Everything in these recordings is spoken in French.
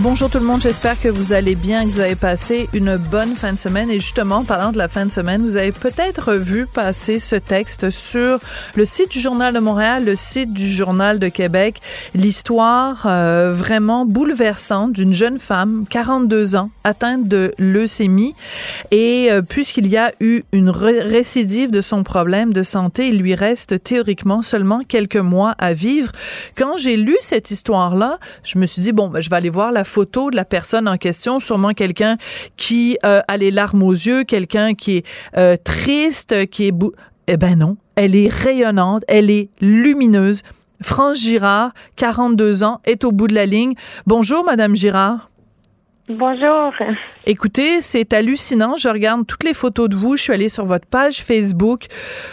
Bonjour tout le monde, j'espère que vous allez bien, que vous avez passé une bonne fin de semaine. Et justement, parlant de la fin de semaine, vous avez peut-être vu passer ce texte sur le site du Journal de Montréal, le site du Journal de Québec, l'histoire euh, vraiment bouleversante d'une jeune femme, 42 ans, atteinte de leucémie. Et euh, puisqu'il y a eu une récidive de son problème de santé, il lui reste théoriquement seulement quelques mois à vivre. Quand j'ai lu cette histoire-là, je me suis dit, bon, ben, je vais aller voir la photo de la personne en question, sûrement quelqu'un qui euh, a les larmes aux yeux, quelqu'un qui est euh, triste, qui est... Eh ben non, elle est rayonnante, elle est lumineuse. France Girard, 42 ans, est au bout de la ligne. Bonjour, Madame Girard. Bonjour. Écoutez, c'est hallucinant. Je regarde toutes les photos de vous. Je suis allée sur votre page Facebook.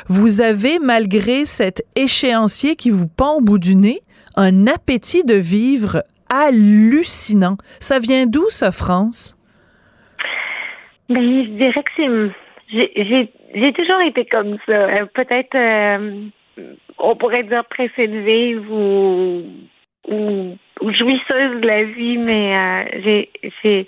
Vous avez, malgré cet échéancier qui vous pend au bout du nez, un appétit de vivre hallucinant. Ça vient d'où, ça, France? Ben, je dirais que c'est. J'ai toujours été comme ça. Euh, peut-être, euh, on pourrait dire pressée de vivre ou, ou, jouisseuse de la vie, mais euh, j'ai.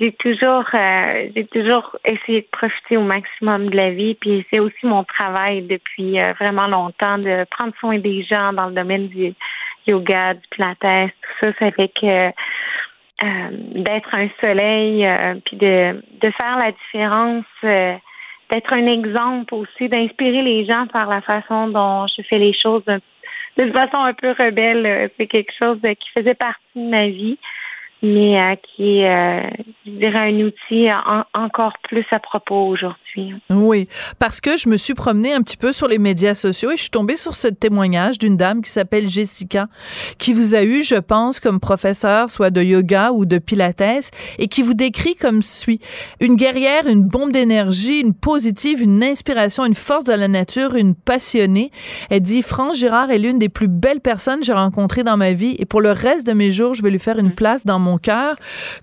J'ai toujours, j'ai toujours essayé de profiter au maximum de la vie, puis c'est aussi mon travail depuis vraiment longtemps de prendre soin des gens dans le domaine du, yoga, du pilates, tout ça, ça fait que euh, d'être un soleil, euh, puis de, de faire la différence, euh, d'être un exemple aussi, d'inspirer les gens par la façon dont je fais les choses de, façon un peu rebelle. C'est quelque chose qui faisait partie de ma vie mais qui est, je dirais, un outil encore plus à propos aujourd'hui. Oui, parce que je me suis promenée un petit peu sur les médias sociaux et je suis tombée sur ce témoignage d'une dame qui s'appelle Jessica, qui vous a eu, je pense, comme professeur, soit de yoga ou de pilates, et qui vous décrit comme suit. Une guerrière, une bombe d'énergie, une positive, une inspiration, une force de la nature, une passionnée. Elle dit, France Girard est l'une des plus belles personnes que j'ai rencontrées dans ma vie et pour le reste de mes jours, je vais lui faire une mm. place dans mon cœur.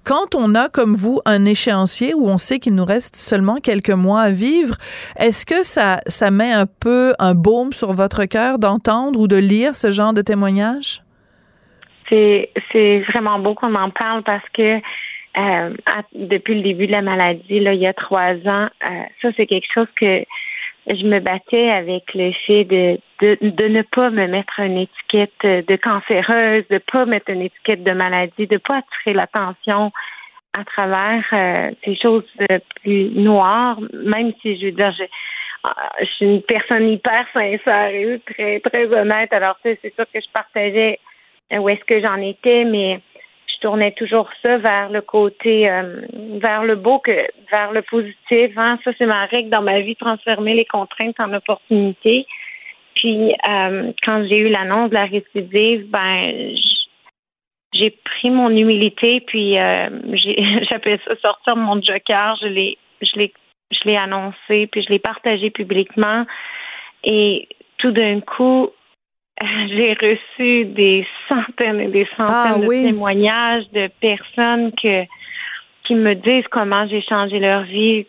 Quand on a, comme vous, un échéancier où on sait qu'il nous reste seulement quelques mois à vivre, est-ce que ça, ça met un peu un baume sur votre cœur d'entendre ou de lire ce genre de témoignage? C'est vraiment beau qu'on en parle parce que euh, depuis le début de la maladie, là, il y a trois ans, euh, ça c'est quelque chose que je me battais avec le fait de, de, de, ne pas me mettre une étiquette de cancéreuse, de pas mettre une étiquette de maladie, de pas attirer l'attention à travers euh, ces choses plus noires, même si je veux dire, je, je suis une personne hyper sincère et très, très honnête. Alors, c'est sûr que je partageais où est-ce que j'en étais, mais tournais toujours ça vers le côté, euh, vers le beau, que vers le positif. Hein. Ça, c'est ma règle dans ma vie, transformer les contraintes en opportunités. Puis, euh, quand j'ai eu l'annonce de la récidive, ben, j'ai pris mon humilité, puis euh, j'appelle ça sortir mon joker. Je l'ai, je l'ai, je l'ai annoncé, puis je l'ai partagé publiquement. Et tout d'un coup, j'ai reçu des centaines et des centaines ah de témoignages de personnes que qui me disent comment j'ai changé leur vie.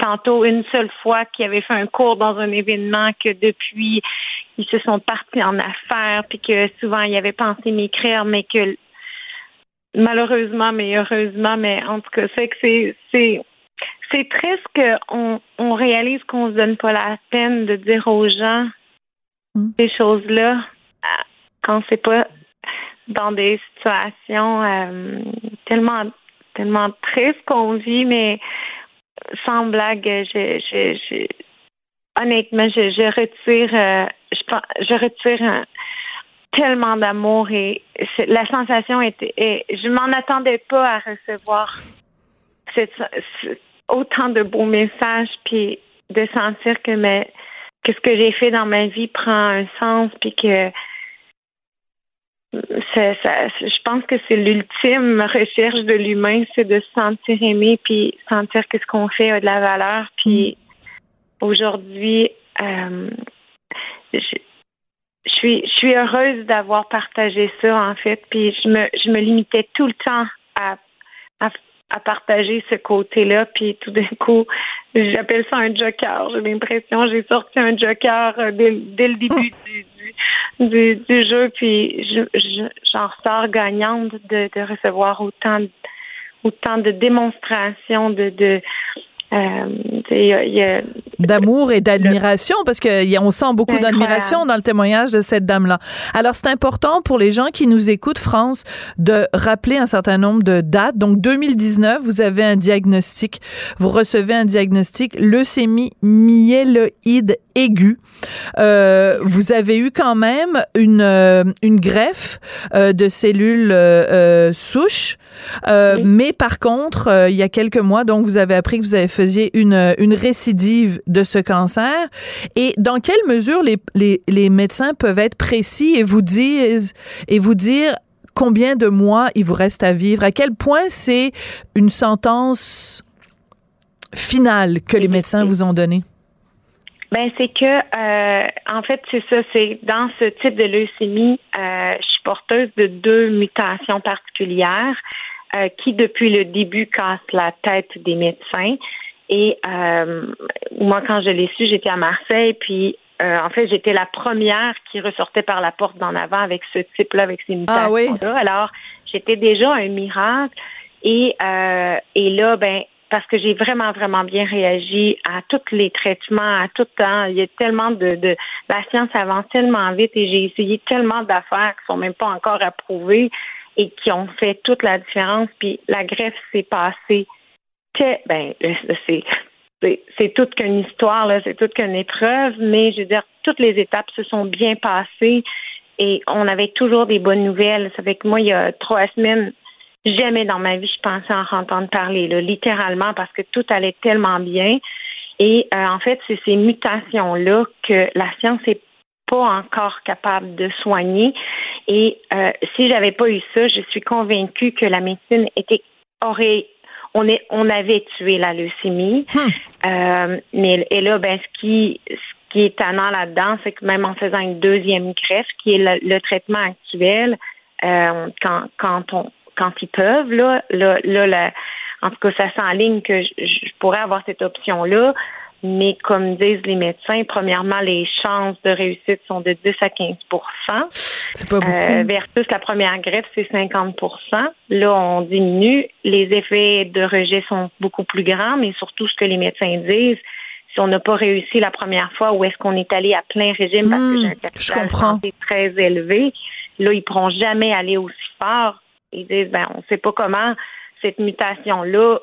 Tantôt, une seule fois qui avait fait un cours dans un événement que depuis, ils se sont partis en affaires, puis que souvent, ils avaient pensé m'écrire, mais que malheureusement, mais heureusement, mais en tout cas, c'est que c'est c'est c'est triste qu'on on réalise qu'on se donne pas la peine de dire aux gens mm. ces choses-là quand c'est pas dans des situations euh, tellement tellement tristes qu'on vit, mais sans blague, je, je, je honnêtement, je, je retire, euh, je, je retire tellement d'amour et la sensation était, et je m'en attendais pas à recevoir cette, autant de beaux messages puis de sentir que mes que ce que j'ai fait dans ma vie prend un sens, puis que ça, je pense que c'est l'ultime recherche de l'humain, c'est de se sentir aimé, puis sentir que ce qu'on fait a de la valeur. Puis aujourd'hui, euh, je, suis, je suis heureuse d'avoir partagé ça en fait. Puis je me, je me limitais tout le temps à, à, à partager ce côté-là. Puis tout d'un coup, j'appelle ça un joker. J'ai l'impression j'ai sorti un joker euh, dès, dès le début du, du, du, jeu. Puis je, je, j'en ressors gagnante de, de recevoir autant autant de démonstrations de, de euh, D'amour et d'admiration, parce qu'on sent beaucoup d'admiration dans le témoignage de cette dame-là. Alors, c'est important pour les gens qui nous écoutent, France, de rappeler un certain nombre de dates. Donc, 2019, vous avez un diagnostic, vous recevez un diagnostic leucémie myéloïde aiguë. Euh, vous avez eu quand même une, euh, une greffe euh, de cellules euh, souches, mais par contre, il y a quelques mois, donc vous avez appris que vous avez faisiez une, une récidive de ce cancer. Et dans quelle mesure les, les, les médecins peuvent être précis et vous disent et vous dire combien de mois il vous reste à vivre? À quel point c'est une sentence finale que les médecins vous ont donnée? Ben c'est que euh, en fait c'est ça, c'est dans ce type de leucémie, euh, je suis porteuse de deux mutations particulières euh, qui depuis le début cassent la tête des médecins. Et moi quand je l'ai su, j'étais à Marseille, puis en fait j'étais la première qui ressortait par la porte d'en avant avec ce type-là, avec ces ah mutations-là. Alors j'étais déjà un miracle. Et, et là, ben, parce que j'ai vraiment, vraiment bien réagi à tous les traitements, à tout temps. Il y a tellement de, la science avance tellement vite et j'ai essayé tellement d'affaires qui sont même pas encore approuvées et qui ont fait toute la différence. Puis la greffe s'est passée. Ben, c'est c'est toute qu'une histoire, c'est toute qu'une épreuve, mais je veux dire, toutes les étapes se sont bien passées et on avait toujours des bonnes nouvelles. Ça fait que moi, il y a trois semaines, Jamais dans ma vie je pensais en entendre parler, là, littéralement, parce que tout allait tellement bien. Et euh, en fait, c'est ces mutations-là que la science n'est pas encore capable de soigner. Et euh, si j'avais pas eu ça, je suis convaincue que la médecine était aurait on est on avait tué la leucémie. Hmm. Euh, mais et là, ben ce qui ce qui est tannant là-dedans, c'est que même en faisant une deuxième greffe, qui est le, traitement actuel, euh, quand quand on quand ils peuvent, là, là, là, en tout cas, ça s'enligne que je, pourrais avoir cette option-là. Mais comme disent les médecins, premièrement, les chances de réussite sont de 10 à 15% C'est pas beaucoup. Euh, versus la première greffe, c'est 50% Là, on diminue. Les effets de rejet sont beaucoup plus grands, mais surtout ce que les médecins disent, si on n'a pas réussi la première fois, ou est-ce qu'on est allé à plein régime parce que j'ai un hmm, capital santé très élevé, là, ils pourront jamais aller aussi fort ils disent, ben, on ne sait pas comment cette mutation-là,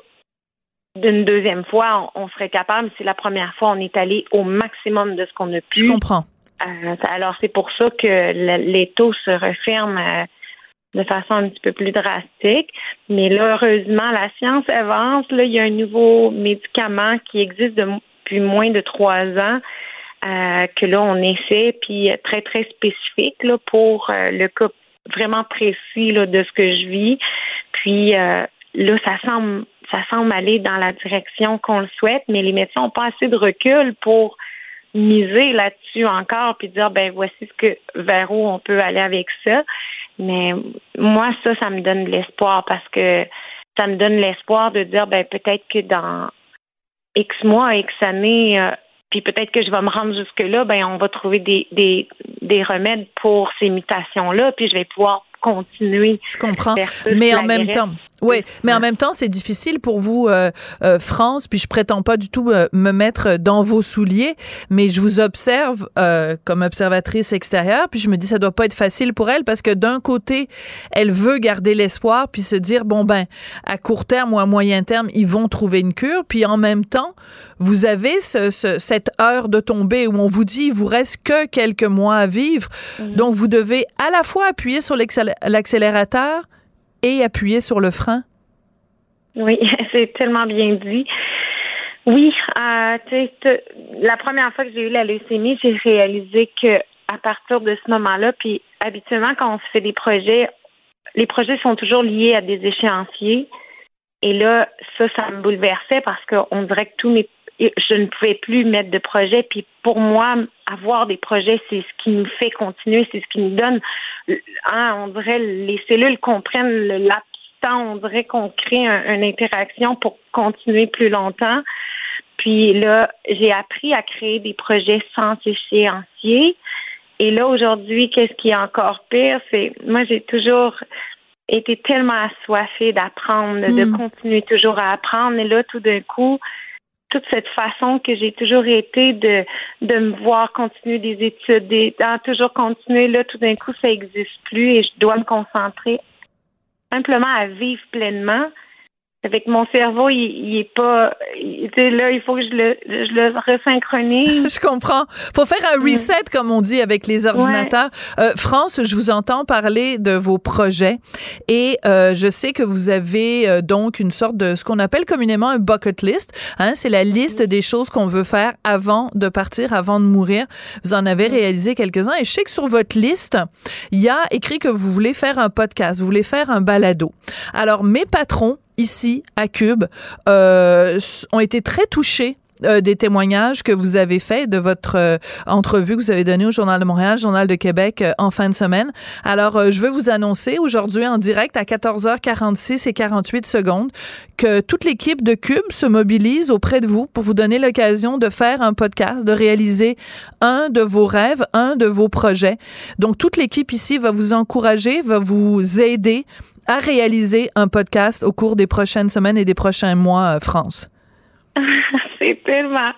d'une deuxième fois, on, serait capable, si la première fois, on est allé au maximum de ce qu'on a pu. Je comprends. Euh, alors, c'est pour ça que les taux se referment euh, de façon un petit peu plus drastique. Mais là, heureusement, la science avance. Là, il y a un nouveau médicament qui existe depuis moins de trois ans. Euh, que là on essaie, puis très très spécifique là, pour le cas vraiment précis là, de ce que je vis. Puis euh, là, ça semble ça semble aller dans la direction qu'on le souhaite, mais les médecins n'ont pas assez de recul pour miser là-dessus encore puis dire ben voici ce que vers où on peut aller avec ça. Mais moi, ça, ça me donne de l'espoir parce que ça me donne l'espoir de dire ben peut-être que dans X mois, X années, euh, puis peut-être que je vais me rendre jusque-là, ben on va trouver des, des, des remèdes pour ces mutations-là, puis je vais pouvoir continuer. Je comprends. Mais en même temps, oui, mais en même temps, c'est difficile pour vous, euh, euh, France, puis je prétends pas du tout euh, me mettre dans vos souliers, mais je vous observe comme observatrice extérieure, puis je me dis ça doit pas être facile pour elle parce que d'un côté, elle veut garder l'espoir, puis se dire bon ben à court terme ou à moyen terme, ils vont trouver une cure, puis en même temps, vous avez ce, cette heure de tomber où on vous dit il vous reste que quelques mois à vivre, donc vous devez à la fois appuyer sur l'accélérateur et appuyer sur le frein? Oui, c'est tellement bien dit. Oui, euh, la première fois que j'ai eu la leucémie, j'ai réalisé que à partir de ce moment-là, puis habituellement quand on se fait des projets, les projets sont toujours liés à des échéanciers. Et là, ça, ça me bouleversait parce qu'on dirait que tous mes je ne pouvais plus mettre de projet. Puis pour moi, avoir des projets, c'est ce qui nous fait continuer, c'est ce qui nous donne. Hein, on dirait les cellules comprennent le laps on dirait qu'on crée une interaction pour continuer plus longtemps. Puis là, j'ai appris à créer des projets sans échéancier. Et là, aujourd'hui, qu'est-ce qui est encore pire, c'est moi, j'ai toujours été tellement assoiffée d'apprendre, de hmm. continuer toujours à apprendre. Et là, tout d'un coup, toute cette façon que j'ai toujours été de, de me voir continuer des études, de toujours continuer, là, tout d'un coup, ça n'existe plus et je dois me concentrer simplement à vivre pleinement. Avec mon cerveau, il, il est pas. là, il faut que je le, je le resynchronise. je comprends. Faut faire un reset, comme on dit avec les ordinateurs. Euh, France, je vous entends parler de vos projets et euh, je sais que vous avez euh, donc une sorte de ce qu'on appelle communément un bucket list. Hein, c'est la liste des choses qu'on veut faire avant de partir, avant de mourir. Vous en avez réalisé quelques-uns et je sais que sur votre liste, il y a écrit que vous voulez faire un podcast, vous voulez faire un balado. Alors, mes patrons ici à Cube euh, ont été très touchés euh, des témoignages que vous avez faits de votre euh, entrevue que vous avez donnée au Journal de Montréal, Journal de Québec en fin de semaine. Alors, je veux vous annoncer aujourd'hui en direct à 14h46 et 48 secondes que toute l'équipe de Cube se mobilise auprès de vous pour vous donner l'occasion de faire un podcast, de réaliser un de vos rêves, un de vos projets. Donc, toute l'équipe ici va vous encourager, va vous aider à réaliser un podcast au cours des prochaines semaines et des prochains mois, euh, France? c'est tellement.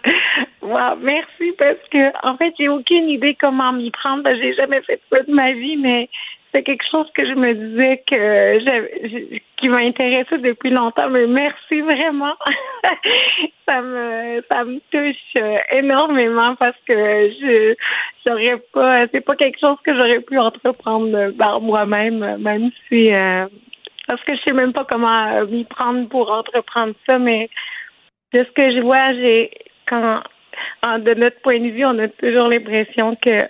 Wow, merci parce que en fait, j'ai aucune idée comment m'y prendre. J'ai jamais fait ça de ma vie, mais c'est quelque chose que je me disais que qui m'intéressait depuis longtemps. Mais merci vraiment. ça me ça me touche euh, énormément parce que je j'aurais pas c'est pas quelque chose que j'aurais pu entreprendre par moi-même, même si euh, parce que je sais même pas comment m'y prendre pour entreprendre ça, mais de ce que je vois, j'ai quand de notre point de vue, on a toujours l'impression que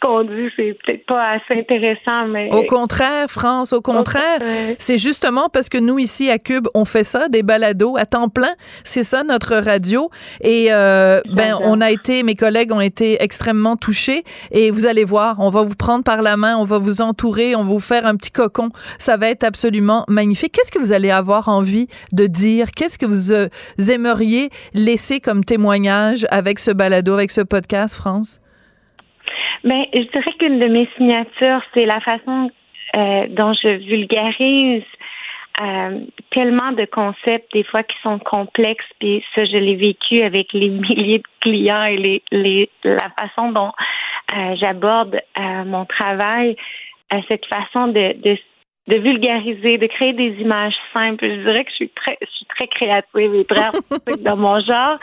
qu'on dit, c'est peut-être pas assez intéressant, mais. Au contraire, France, au contraire. C'est justement parce que nous, ici, à Cube, on fait ça, des balados à temps plein. C'est ça, notre radio. Et, euh, ben, on a été, mes collègues ont été extrêmement touchés. Et vous allez voir, on va vous prendre par la main, on va vous entourer, on va vous faire un petit cocon. Ça va être absolument magnifique. Qu'est-ce que vous allez avoir envie de dire? Qu'est-ce que vous euh, aimeriez laisser comme témoignage avec ce balado, avec ce podcast, France? Ben, je dirais qu'une de mes signatures, c'est la façon euh, dont je vulgarise euh, tellement de concepts des fois qui sont complexes, puis ça je l'ai vécu avec les milliers de clients et les, les la façon dont euh, j'aborde mon travail, cette façon de, de de vulgariser, de créer des images simples. Je dirais que je suis très, je suis très créative et très artistique dans mon genre.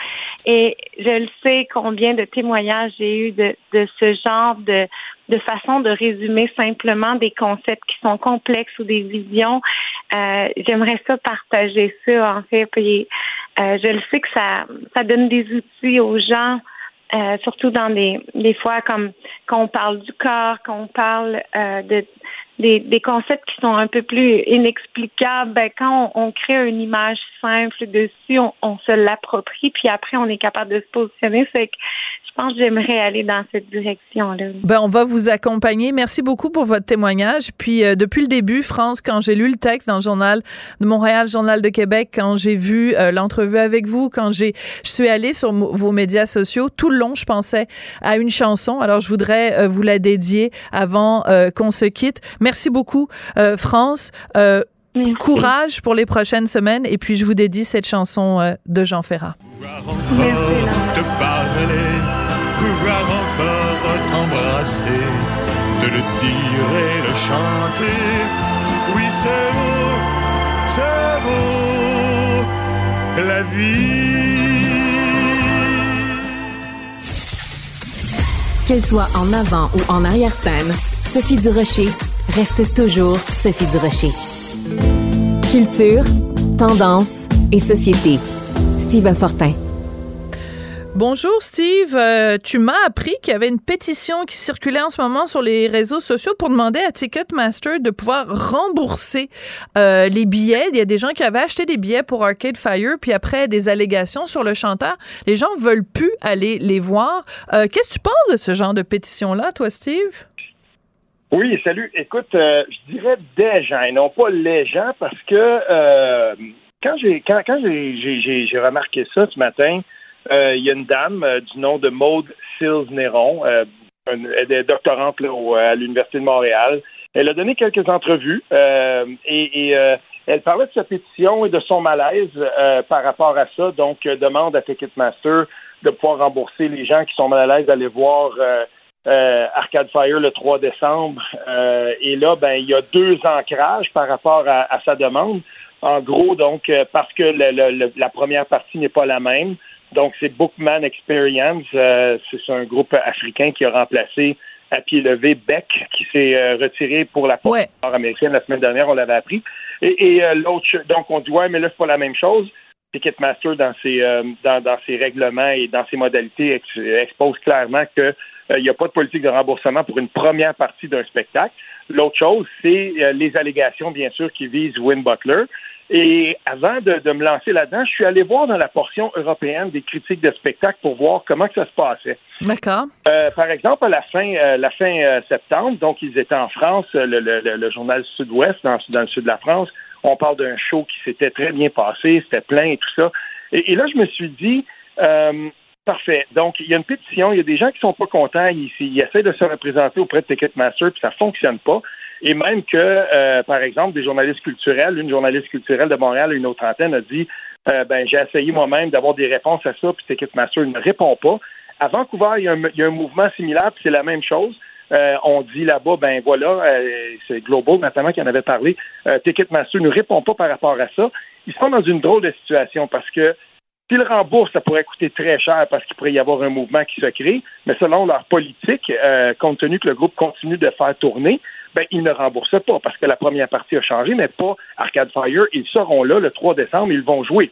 Et je le sais combien de témoignages j'ai eu de, de ce genre de, de façon de résumer simplement des concepts qui sont complexes ou des visions. Euh, J'aimerais ça partager ça, en fait. Puis, euh, je le sais que ça, ça donne des outils aux gens. Euh, surtout dans des, des fois comme quand on parle du corps, quand on parle euh, de des, des concepts qui sont un peu plus inexplicables, ben, quand on, crée une image simple dessus, on, on se l'approprie, puis après, on est capable de se positionner. C'est que je pense que j'aimerais aller dans cette direction-là. Ben, on va vous accompagner. Merci beaucoup pour votre témoignage. Puis, euh, depuis le début, France, quand j'ai lu le texte dans le journal de Montréal, journal de Québec, quand j'ai vu euh, l'entrevue avec vous, quand j'ai, je suis allée sur vos médias sociaux, tout le long, je pensais à une chanson. Alors, je voudrais euh, vous la dédier avant qu'on se quitte. Merci beaucoup, France. Courage pour les prochaines semaines. Et puis, je vous dédie cette chanson de Jean Ferrat. Merci, pouvoir encore t'embrasser, te le dire et le chanter. Oui, c'est beau, c'est beau, la vie. Qu'elle soit en avant ou en arrière-scène, Sophie Durocher reste toujours Sophie Durocher. Culture, tendance et société Steve Fortin. Bonjour Steve, euh, tu m'as appris qu'il y avait une pétition qui circulait en ce moment sur les réseaux sociaux pour demander à Ticketmaster de pouvoir rembourser euh, les billets. Il y a des gens qui avaient acheté des billets pour Arcade Fire, puis après des allégations sur le chanteur, les gens veulent plus aller les voir. Euh, qu'est-ce que tu penses de ce genre de pétition-là, toi Steve? Oui, salut. Écoute, je dirais des gens et non pas les gens parce que quand j'ai quand, quand j'ai remarqué ça ce matin, il y a une dame euh, du nom de Maude Sills-Néron, euh, elle est doctorante à l'Université de Montréal. Elle a donné quelques entrevues et, elle parlait de sa pétition et de son malaise par rapport à ça. Donc, demande à Ticketmaster de pouvoir rembourser les gens qui sont mal à l'aise d'aller voir Arcade Fire le 3 décembre. et là, ben, il y a deux ancrages par rapport à, sa demande. En gros, donc, parce que la première partie n'est pas la même. Donc, c'est Bookman Experience. Euh, c'est un groupe africain qui a remplacé à pied levé Beck, qui s'est euh, retiré pour la porte américaine la semaine dernière, on l'avait appris. Et, euh, l'autre, donc on dit ouais, mais là c'est pas la même chose. Ticketmaster dans ses dans, dans, ses règlements et dans ses modalités expose clairement que il n'y a pas de politique de remboursement pour une première partie d'un spectacle. L'autre chose, c'est les allégations, bien sûr, qui visent Win Butler. Et avant de, me lancer là-dedans, je suis allé voir dans la portion européenne des critiques de spectacle pour voir comment que ça se passait. D'accord. Euh, par exemple, à la fin, euh, la fin euh, septembre, donc ils étaient en France, le, le, journal Sud-Ouest, dans, le sud de la France. On parle d'un show qui s'était très bien passé, c'était plein et tout ça. Et, là, je me suis dit, parfait. Donc, il y a une pétition, il y a des gens qui sont pas contents, ils, ils essaient de se représenter auprès de Ticketmaster, puis ça fonctionne pas et même que, euh, par exemple, des journalistes culturels, une journaliste culturelle de Montréal, une autre antenne, a dit euh, ben j'ai essayé moi-même d'avoir des réponses à ça, puis Ticketmaster ne répond pas. À Vancouver, il y a un, mouvement similaire, puis c'est la même chose. Euh, on dit là-bas, ben voilà, c'est Global notamment qui en avait parlé. Ticketmaster ne répond pas par rapport à ça. Ils sont dans une drôle de situation parce que S'ils remboursent, ça pourrait coûter très cher parce qu'il pourrait y avoir un mouvement qui se crée, mais selon leur politique, compte tenu que le groupe continue de faire tourner, ben, ils ne remboursent pas parce que la première partie a changé, mais pas Arcade Fire. Ils seront là le 3 décembre, ils vont jouer.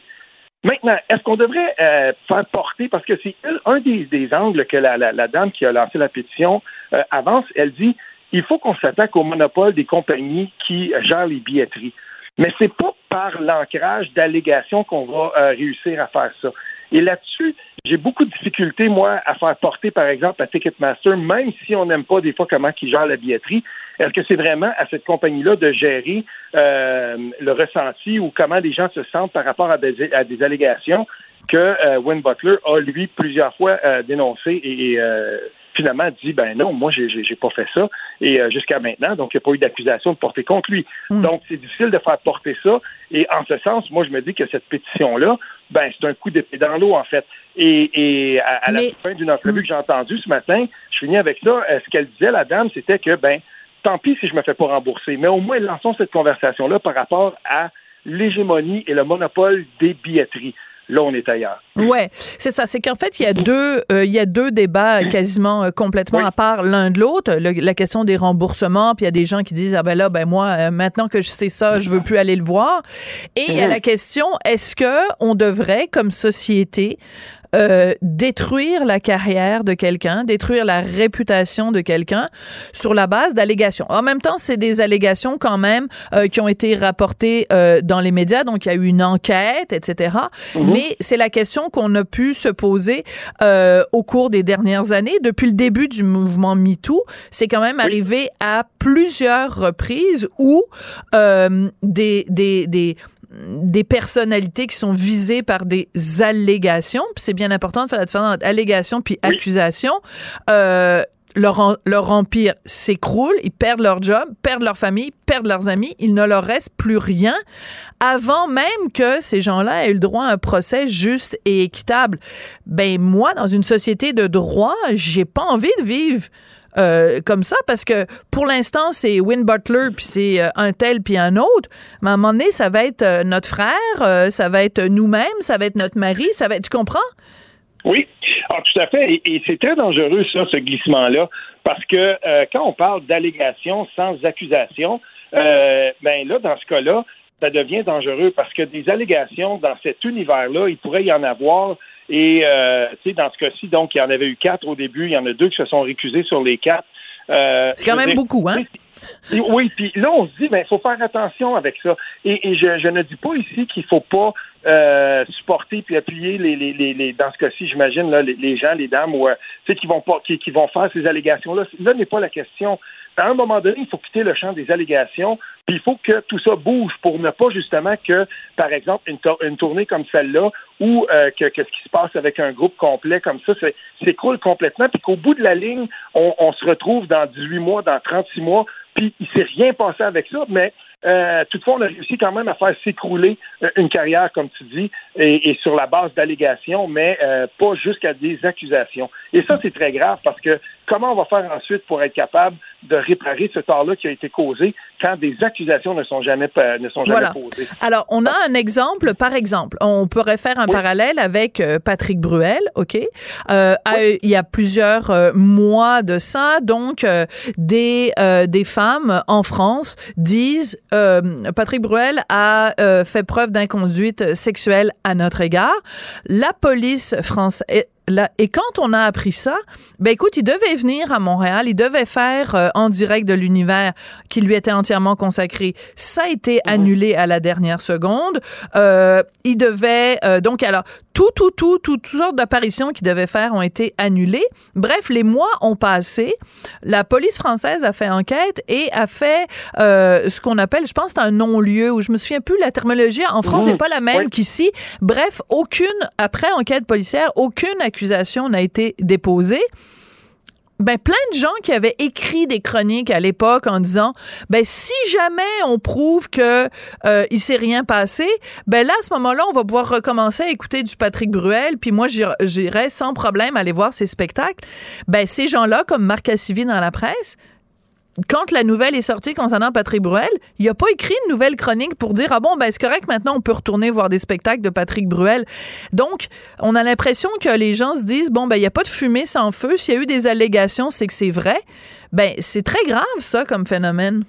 Maintenant, est-ce qu'on devrait euh, faire porter, parce que c'est un des, angles que la, dame qui a lancé la pétition euh, avance, elle dit il faut qu'on s'attaque au monopole des compagnies qui gèrent les billetteries. Mais c'est pas par l'ancrage d'allégations qu'on va euh, réussir à faire ça. Et là-dessus, j'ai beaucoup de difficultés, moi, à faire porter, par exemple, à Ticketmaster, même si on n'aime pas des fois comment ils gèrent la billetterie. Est-ce que c'est vraiment à cette compagnie-là de gérer euh, le ressenti ou comment les gens se sentent par rapport à des, à des allégations que euh, Win Butler a, lui, plusieurs fois euh, dénoncé et, euh, finalement dit ben non, moi j'ai j'ai pas fait ça et euh, jusqu'à maintenant donc il n'y a pas eu d'accusation de porter contre lui. Hmm. Donc c'est difficile de faire porter ça et en ce sens, moi je me dis que cette pétition là, ben c'est un coup d'épée dans l'eau en fait. Et, et à, la fin d'une entrevue que j'ai entendue ce matin, je finis avec ça. Euh, ce qu'elle disait la dame, c'était que ben tant pis si je me fais pas rembourser, mais au moins lançons cette conversation là par rapport à l'hégémonie et le monopole des billetteries là on est ailleurs. Ouais, c'est ça. C'est qu'en fait il y a deux, euh, il y a deux débats quasiment euh, complètement à part l'un de l'autre. La question des remboursements, puis il y a des gens qui disent ah ben là ben moi euh, maintenant que je sais ça, je veux plus aller le voir. Et il y a la question est-ce que on devrait comme société euh, détruire la carrière de quelqu'un, détruire la réputation de quelqu'un sur la base d'allégations. En même temps, c'est des allégations quand même euh, qui ont été rapportées euh, dans les médias, donc il y a eu une enquête, etc. Mhm. Mais c'est la question qu'on a pu se poser au cours des dernières années. Depuis le début du mouvement MeToo, c'est quand même arrivé à plusieurs reprises où des, des, des des personnalités qui sont visées par des allégations. C'est bien important de faire la différence entre allégation puis accusation. Euh, leur, leur empire s'écroule, ils perdent leur job, perdent leur famille, perdent leurs amis, il ne leur reste plus rien avant même que ces gens-là aient eu le droit à un procès juste et équitable. Ben moi, dans une société de droit, j'ai pas envie de vivre euh, comme ça parce que pour l'instant c'est Win Butler puis c'est euh, un tel puis un autre. Mais à un moment donné ça va être euh, notre frère ça va être nous-mêmes ça va être notre mari ça va être tu comprends? Oui. Ah, tout à fait. Et, c'est très dangereux ça ce glissement là parce que quand on parle d'allégation sans accusation ben là dans ce cas-là ça devient dangereux parce que des allégations dans cet univers-là, il pourrait y en avoir. Et euh, tu sais, dans ce cas-ci, donc, il y en avait eu quatre au début, il y en a deux qui se sont récusés sur les quatre. Euh, c'est quand même beaucoup, hein? Oui, puis là, on se dit, mais il faut faire attention avec ça. Et, je, ne dis pas ici qu'il faut pas euh, supporter puis appuyer les, les, les, dans ce cas-ci, j'imagine, là, les, gens, les dames, ou, euh, qui vont pas, qui, qui vont faire ces allégations-là. Là, n'est pas la question à un moment donné, il faut quitter le champ des allégations, puis il faut que tout ça bouge pour ne pas justement que, par exemple, une, tournée comme celle-là, ou euh, que, ce qui se passe avec un groupe complet comme ça s'écroule complètement, puis qu'au bout de la ligne, on, se retrouve dans 18 mois, dans 36 mois, puis il s'est rien passé avec ça, mais euh, toutefois, on a réussi quand même à faire s'écrouler euh, une carrière, comme tu dis, et, sur la base d'allégations, mais pas jusqu'à des accusations. Et ça, c'est très grave parce que comment on va faire ensuite pour être capable de réparer ce tort-là qui a été causé quand des accusations ne sont jamais, ne sont jamais posées? Alors, on a un exemple, par exemple, on pourrait faire un parallèle avec Patrick Bruel, OK? Il y a plusieurs mois de ça, donc, des, des femmes en France disent euh, Patrick Bruel a euh, fait preuve d'inconduite sexuelle à notre égard. La police française et quand on a appris ça, ben écoute, il devait venir à Montréal, il devait faire euh, en direct de l'univers qui lui était entièrement consacré. Ça a été annulé à la dernière seconde. Euh, il devait euh, donc alors tout, tout, tout, tout, toutes sortes d'apparitions qu'il devait faire ont été annulées. Bref, les mois ont passé. La police française a fait enquête et a fait euh, ce qu'on appelle, je pense, un non-lieu où je me souviens plus la terminologie en France n'est mhm. pas la même qu'ici. Bref, aucune après enquête policière, aucune accusation n'a été déposée ben plein de gens qui avaient écrit des chroniques à l'époque en disant ben si jamais on prouve que euh, il s'est rien passé ben là à ce moment-là on va pouvoir recommencer à écouter du Patrick Bruel puis moi j'irai sans problème aller voir ses spectacles. Ben ces gens-là comme Marc Cassivi dans la presse quand la nouvelle est sortie concernant Patrick Bruel, il a pas écrit une nouvelle chronique pour dire ah bon ben c'est correct maintenant on peut retourner voir des spectacles de Patrick Bruel. Donc on a l'impression que les gens se disent bon ben il y a pas de fumée sans feu, s'il y a eu des allégations, c'est que c'est vrai. Ben c'est très grave ça comme phénomène.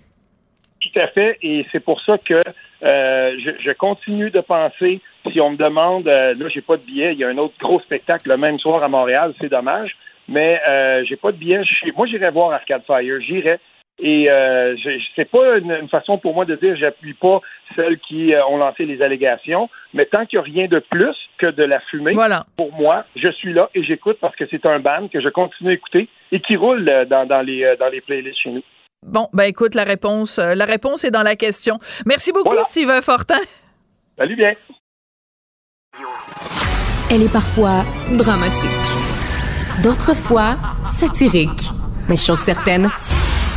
Tout à fait et c'est pour ça que euh, je, continue de penser si on me demande euh, là j'ai pas de billet, il y a un autre gros spectacle le même soir à Montréal, c'est dommage mais euh, j'ai pas de billet. Moi, j'irai voir Arcade Fire. J'irai. Et euh, c'est pas une, façon pour moi de dire j'appuie pas celles qui euh, ont lancé les allégations, mais tant qu'il n'y a rien de plus que de la fumée, pour moi, je suis là et j'écoute parce que c'est un band que je continue à écouter et qui roule euh, dans, dans, les, dans les playlists chez nous. Bon, ben écoute, la réponse, la réponse est dans la question. Merci beaucoup, Steven Fortin. Salut bien. Elle est parfois dramatique, d'autres fois satirique, mais chose certaine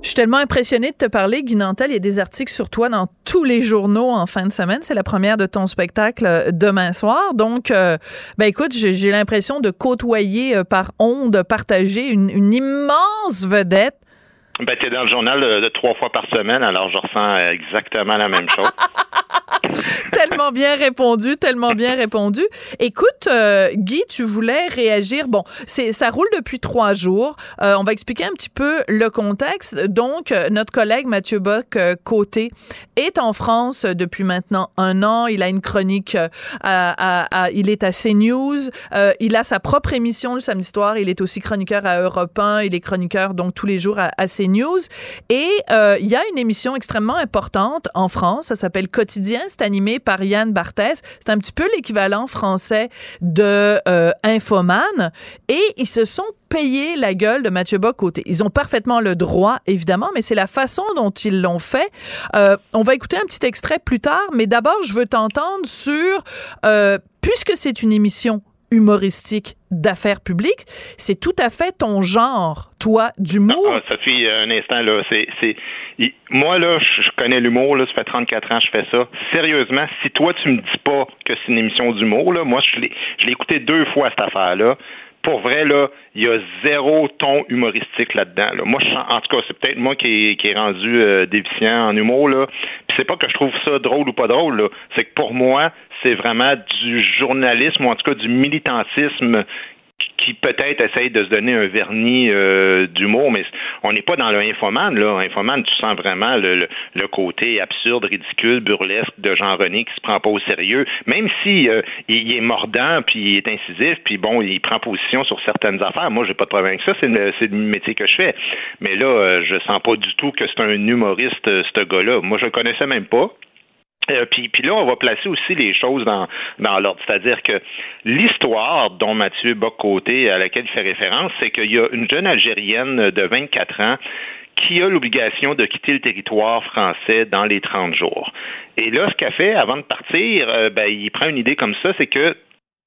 Je suis tellement impressionnée de te parler, Guy Nantel. Il y a des articles sur toi dans tous les journaux en fin de semaine. C'est la première de ton spectacle euh, demain soir. Donc, euh, ben écoute, j'ai l'impression de côtoyer euh, par onde partagée une, une immense vedette ben, t'es dans le journal de, trois fois par semaine, alors je ressens exactement la même chose. tellement bien répondu, tellement bien répondu. Écoute, euh, Guy, tu voulais réagir. Bon, c'est ça roule depuis trois jours. Euh, on va expliquer un petit peu le contexte. Donc, euh, notre collègue Mathieu Bock côté est en France depuis maintenant un an. Il a une chronique. À, à, il est à CNews. il a sa propre émission le samedi soir. Il est aussi chroniqueur à Europe 1. Il est chroniqueur donc tous les jours à, à CNews Et euh, il y a une émission extrêmement importante en France, ça s'appelle Quotidien, c'est animé par Yann Barthès. C'est un petit peu l'équivalent français de euh, Infoman. Et ils se sont payés la gueule de Mathieu Bocoté. Ils ont parfaitement le droit, évidemment, mais c'est la façon dont ils l'ont fait. Euh, on va écouter un petit extrait plus tard, mais d'abord, je veux t'entendre sur, puisque c'est une émission humoristique d'affaires publiques. C'est tout à fait ton genre, toi, d'humour. Ah, ah, Sophie, un instant, là, c'est... Moi, là, je connais l'humour, là, ça fait 34 ans que je fais ça. Sérieusement, si toi, tu me dis pas que c'est une émission d'humour, là, moi, je l'ai écouté deux fois, cette affaire-là pour vrai, là, il y a zéro ton humoristique là-dedans. Là. Moi, je, en tout cas, c'est peut-être moi qui, qui est rendu euh, déficient en humour. Là. Puis c'est pas que je trouve ça drôle ou pas drôle. Là. C'est que pour moi, c'est vraiment du journalisme ou en tout cas du militantisme qui peut-être essaye de se donner un vernis euh, d'humour, mais on n'est pas dans le infomane. Là. Infomane, tu sens vraiment le, le, côté absurde, ridicule, burlesque de Jean-René qui se prend pas au sérieux, même si euh, il, est mordant, puis il est incisif, puis bon, il prend position sur certaines affaires. Moi, j'ai pas de problème avec ça, c'est le, le, métier que je fais. Mais là, euh, je sens pas du tout que c'est un humoriste, ce gars-là. Moi, je le connaissais même pas. Euh, puis, là, on va placer aussi les choses dans, dans l'ordre. C'est-à-dire que l'histoire dont Mathieu Bocoté, à laquelle il fait référence, c'est qu'il y a une jeune Algérienne de 24 ans qui a l'obligation de quitter le territoire français dans les 30 jours. Et là, ce qu'elle fait avant de partir, euh, ben, il prend une idée comme ça, c'est que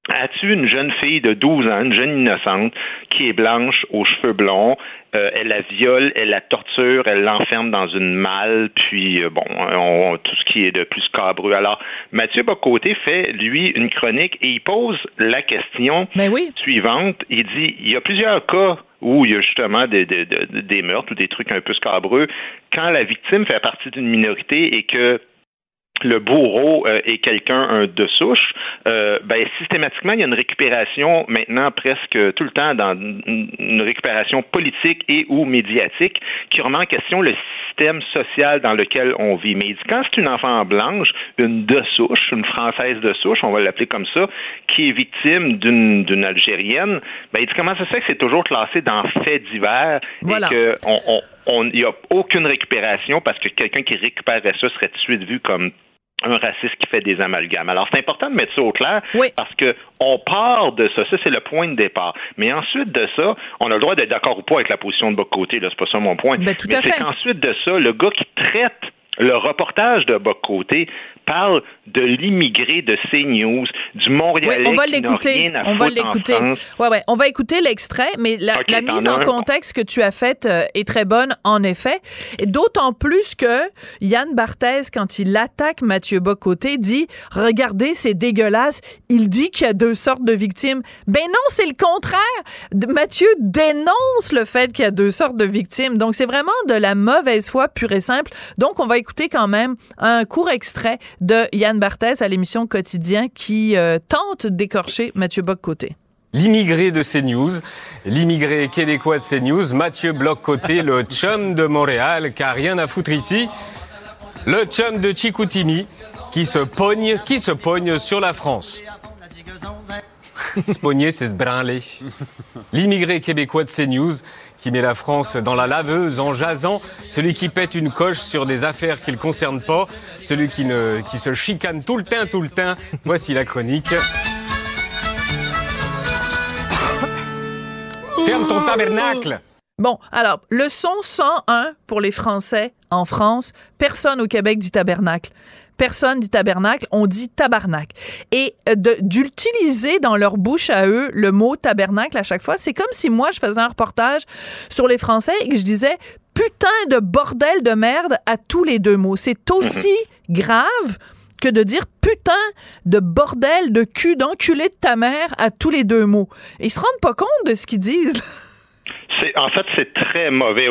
As-tu une jeune fille de 12 ans, une jeune innocente, qui est blanche, aux cheveux blonds, euh, elle la viole, elle la torture, elle l'enferme dans une malle, puis euh, bon, on, tout ce qui est de plus cabreux. Alors, Mathieu Bocoté fait, lui, une chronique et il pose la question ben suivante. Il dit, il y a plusieurs cas où il y a justement des, des, des meurtres ou des trucs un peu scabreux, quand la victime fait partie d'une minorité et que le bourreau euh, est quelqu'un de souche, euh, ben, systématiquement, il y a une récupération maintenant presque tout le temps dans une récupération politique et ou médiatique qui remet en question le système social dans lequel on vit. Mais quand c'est une enfant blanche, une de souche, une française de souche, on va l'appeler comme ça, qui est victime d'une Algérienne, ben, il dit comment ça se fait que c'est toujours classé dans faits divers et que on, il n'y a aucune récupération parce que quelqu'un qui récupérerait ça serait tout de suite vu comme un raciste qui fait des amalgames. Alors, c'est important de mettre ça au clair parce que on part de ça. Ça, c'est le point de départ. Mais ensuite de ça, on a le droit d'être d'accord ou pas avec la position de votre côté. Là, c'est pas ça mon point. Ben, Mais c'est qu'ensuite de ça, le gars qui traite le reportage de bas côté parle de l'immigré de CNews, du Montréalais on va l'écouter. On va l'écouter. Ouais, ouais. On va écouter l'extrait, mais la, mise en contexte que tu as faite euh, est très bonne, en effet. Et d'autant plus que Yann Barthès, quand il attaque Mathieu Bocoté, dit Regardez, c'est dégueulasse. Il dit qu'il y a deux sortes de victimes. Ben non, c'est le contraire. Mathieu dénonce le fait qu'il y a deux sortes de victimes. Donc, c'est vraiment de la mauvaise foi pure et simple. Donc, on va écouter quand même un court extrait de Yann Barthès à l'émission Quotidien qui euh, tente d'écorcher Mathieu Bock-Côté. L'immigré de CNews, l'immigré québécois de CNews, Mathieu Bloc-Côté, le chum de Montréal, qui a rien à foutre ici, le chum de Chicoutimi, qui se pogne, qui se pogne sur la France. se pogner, c'est se branler. L'immigré québécois de CNews, qui met la France dans la laveuse en jasant, celui qui pète une coche sur des affaires qui ne concernent pas, celui qui, ne, qui se chicane tout le temps, tout le temps. Voici la chronique. Ferme ton tabernacle Bon, alors, leçon 101 pour les Français en France. Personne au Québec dit tabernacle personne dit tabernacle, on dit tabarnak. Et euh, d'utiliser dans leur bouche à eux le mot tabernacle à chaque fois, c'est comme si moi je faisais un reportage sur les Français et que je disais putain de bordel de merde à tous les deux mots. C'est aussi grave que de dire putain de bordel de cul d'enculé de ta mère à tous les deux mots. ils se rendent pas compte de ce qu'ils disent en fait c'est très mauvais.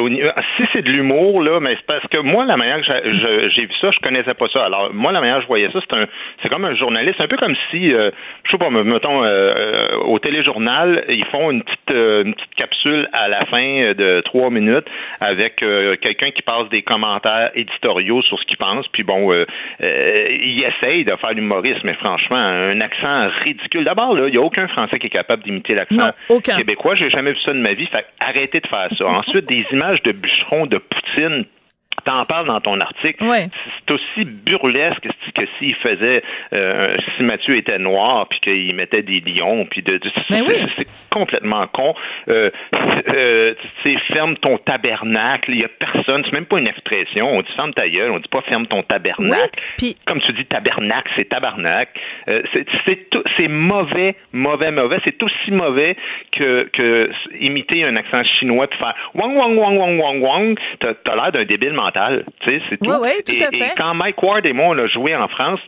Si c'est de l'humour là, mais c'est parce que moi la manière que j'ai vu ça, je connaissais pas ça. Alors moi la manière que je voyais ça, c'est un, c'est comme un journaliste, un peu comme si, euh, je sais pas, mettons euh, euh, au téléjournal, ils font une petite une petite capsule à la fin de trois minutes avec quelqu'un qui passe des commentaires éditoriaux sur ce qu'il pense, puis bon, il essaye de faire l'humorisme, mais franchement, un accent ridicule. D'abord là, il y a aucun Français qui est capable d'imiter l'accent québécois. J'ai jamais vu ça de ma vie. Fait arrêtez de faire ça. Ensuite, des images de bûcherons de Poutine T'en parles dans ton article. C'est aussi burlesque que s'il faisait, euh, si Mathieu était noir, puis qu'il mettait des lions, puis de, complètement con. Euh, euh, ferme ton tabernacle. Il y a personne. C'est même pas une expression. On dit ferme ta gueule. On dit pas ferme ton tabernacle. Comme tu dis tabernacle, c'est tabarnak. Euh, c'est mauvais, mauvais, mauvais. C'est aussi mauvais que, que imiter un accent chinois de faire wang wang wang wang wang wang. T'as as, l'air d'un débile mental. Tu sais, c'est tout. Oui, tout et, à fait. Et quand Mike Ward et moi on a joué en France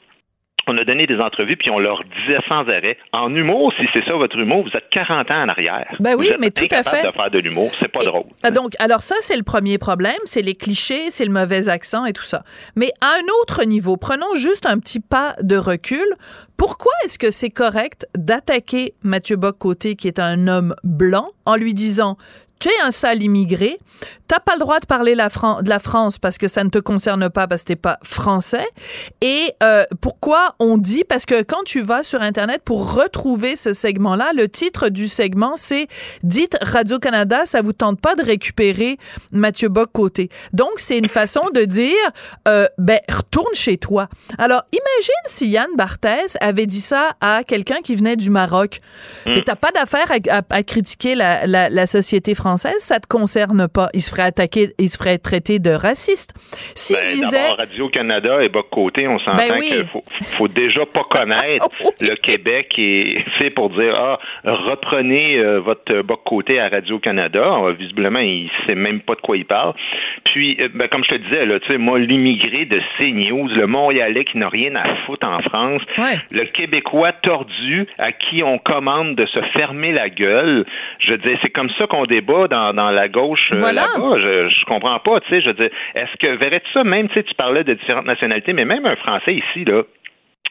on a donné des entrevues, puis on leur disait sans arrêt, en humour, si c'est ça votre humour, vous êtes 40 ans en arrière. Ben oui, vous êtes mais tout à fait. de faire de l'humour, c'est pas drôle. Ah, donc, alors ça, c'est le premier problème, c'est les clichés, c'est le mauvais accent et tout ça. Mais à un autre niveau, prenons juste un petit pas de recul. Pourquoi est-ce que c'est correct d'attaquer Mathieu Bock-Côté, qui est un homme blanc, en lui disant tu es un sale immigré, t'as pas le droit de parler la de la France parce que ça ne te concerne pas parce que t'es pas français. Et euh, pourquoi on dit parce que quand tu vas sur internet pour retrouver ce segment-là, le titre du segment c'est dites Radio Canada, ça vous tente pas de récupérer Mathieu Bock côté. Donc c'est une façon de dire euh, ben retourne chez toi. Alors imagine si Yann Barthès avait dit ça à quelqu'un qui venait du Maroc. Mm. t'as pas d'affaire à, critiquer la, la, la société française française, ça te concerne pas. Il se ferait attaquer, il se ferait traiter de raciste. S'il ben, disait Radio-Canada et Boc Côté, on s'entend ben qu'il faut, faut, déjà pas connaître le Québec et c'est pour dire ah reprenez euh, votre Boc Côté à Radio-Canada. Visiblement, il sait même pas de quoi il parle. Puis, euh, ben, comme je te disais, là, tu sais, moi, l'immigré de CNews, le Montréalais qui n'a rien à foutre en France, le Québécois tordu à qui on commande de se fermer la gueule. Je dis, c'est comme ça qu'on débat dans, la gauche euh, là-bas. Je, je comprends pas, tu sais. Je veux est-ce que verrais-tu ça même, tu sais, tu parlais de différentes nationalités, mais même un Français ici, là,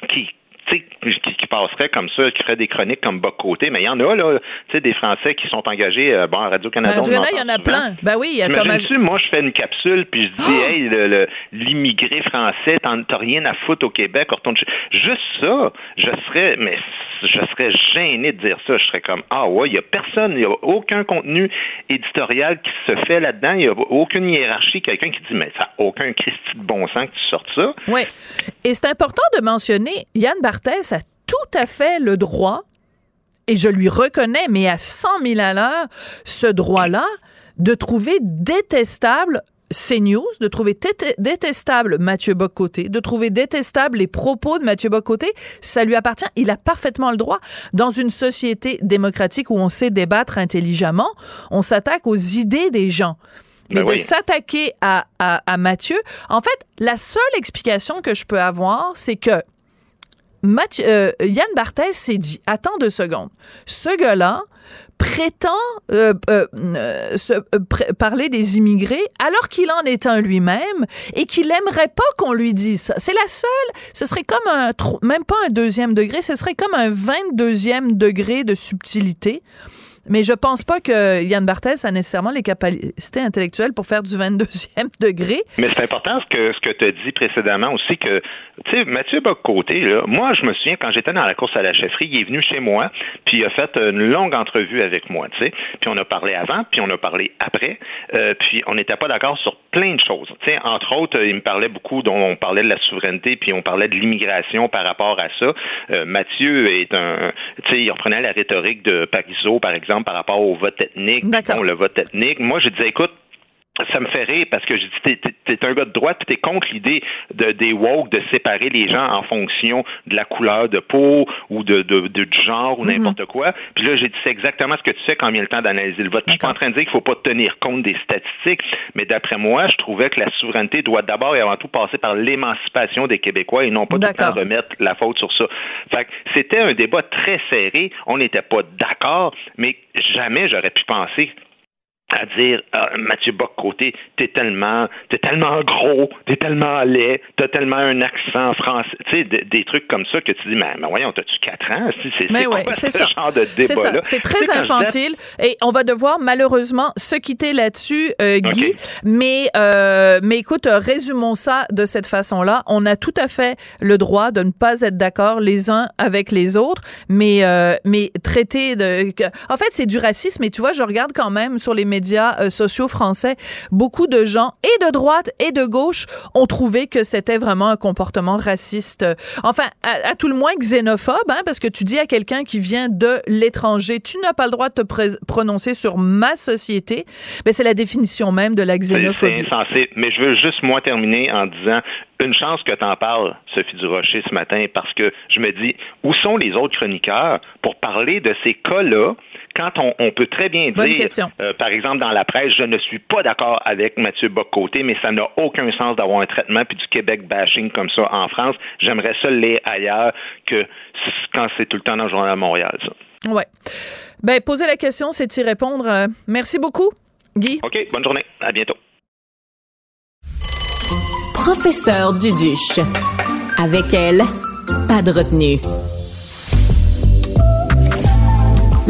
qui, qui, qui passerait comme ça, qui ferait des chroniques comme Boc Côté, mais il y en a, là, tu sais, des Français qui sont engagés, euh, bon, à Radio-Canada. Radio-Canada, il y en a plein. Ben oui, il y a Thomas... moi, je fais une capsule, puis je dis, oh! hey, l'immigré français, t'as rien à foutre au Québec, retourne Juste ça, je serais, mais je serais gêné de dire ça. Je serais comme, ah ouais, il y a personne, il n'y a aucun contenu éditorial qui se fait là-dedans, il n'y a aucune hiérarchie, quelqu'un qui dit, mais ça n'a aucun Christi de bon sens que tu sortes ça. Oui. Et c'est important de mentionner, Yann A tout à fait le droit, et je lui reconnais, mais à 100 000 à l'heure, ce droit-là de trouver détestable CNews, de trouver détestable Mathieu Bocoté, de trouver détestable les propos de Mathieu Bocoté, ça lui appartient. Il a parfaitement le droit. Dans une société démocratique où on sait débattre intelligemment, on s'attaque aux idées des gens. Mais ben de s'attaquer à, à, Mathieu, en fait, la seule explication que je peux avoir, c'est que Mathieu, euh, Yann Barthès s'est dit, attends deux secondes, ce gars-là prétend euh, euh, se, parler des immigrés alors qu'il en est un lui-même et qu'il aimerait pas qu'on lui dise ça. C'est la seule, ce serait comme un, même pas un deuxième degré, ce serait comme un 22e degré de subtilité mais je pense pas que Yann Barthès a nécessairement les capacités intellectuelles pour faire du 22e degré. Mais c'est important ce que, ce que tu as dit précédemment aussi que, tu sais, Mathieu Boccoté, là, moi, je me souviens quand j'étais dans la course à la chefferie, il est venu chez moi, puis il a fait une longue entrevue avec moi, tu sais. Puis on a parlé avant, puis on a parlé après, euh, puis on n'était pas d'accord sur plein de choses. Tu sais, entre autres, il me parlait beaucoup, dont on parlait de la souveraineté, puis on parlait de l'immigration par rapport à ça. Euh, Mathieu est un, tu sais, il reprenait la rhétorique de Parisot, par exemple, par rapport au vote ethnique, bon, le vote ethnique. Moi, je disais, écoute, ça me fait rire parce que je dis t'es, es un gars de droite puis t'es contre l'idée de, des woke de séparer les gens en fonction de la couleur de peau ou de, de, de du genre ou mhm. n'importe quoi. Puis là j'ai dit c'est exactement ce que tu fais quand vient le temps d'analyser le vote. Je suis pas en train de dire qu'il faut pas tenir compte des statistiques, mais d'après moi je trouvais que la souveraineté doit d'abord et avant tout passer par l'émancipation des Québécois et non pas tout le temps remettre la faute sur ça. Fait que c'était un débat très serré. On n'était pas d'accord, mais jamais j'aurais pu penser à dire ah, Mathieu Bock côté t'es tellement t'es tellement gros t'es tellement laid t'as tellement un accent français tu sais des, trucs comme ça que tu dis mais, voyons t'as-tu quatre ans c'est mais ouais, c'est ce genre de débat c'est très infantile et on va devoir malheureusement se quitter là-dessus euh, Guy. Mais euh, mais écoute résumons ça de cette façon-là. On a tout à fait le droit de ne pas être d'accord les uns avec les autres mais euh, mais traiter de en fait c'est du racisme et tu vois je regarde quand même sur les médias médias euh, sociaux français, beaucoup de gens, et de droite et de gauche, ont trouvé que c'était vraiment un comportement raciste. Enfin, à, tout le moins xénophobe, hein, parce que tu dis à quelqu'un qui vient de l'étranger, tu n'as pas le droit de te prononcer sur ma société. Ben, c'est la définition même de la xénophobie. C'est insensé. Mais je veux juste, moi, terminer en disant une chance que tu en parles, Sophie Durocher, ce matin, parce que je me dis, où sont les autres chroniqueurs pour parler de ces cas-là quand on, peut très bien dire, euh, par exemple, dans la presse, je ne suis pas d'accord avec Mathieu Boccoté, mais ça n'a aucun sens d'avoir un traitement puis du Québec bashing comme ça en France. J'aimerais ça lire ailleurs que quand c'est tout le temps dans le Journal de Montréal, ça. Ouais. Ben, poser la question, c'est y répondre. Euh, merci beaucoup, Guy. OK, bonne journée. À bientôt. Professeur Duduche. Avec elle, pas de retenue.